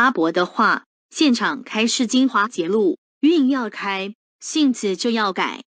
阿伯的话，现场开示精华节录，运要开，性子就要改。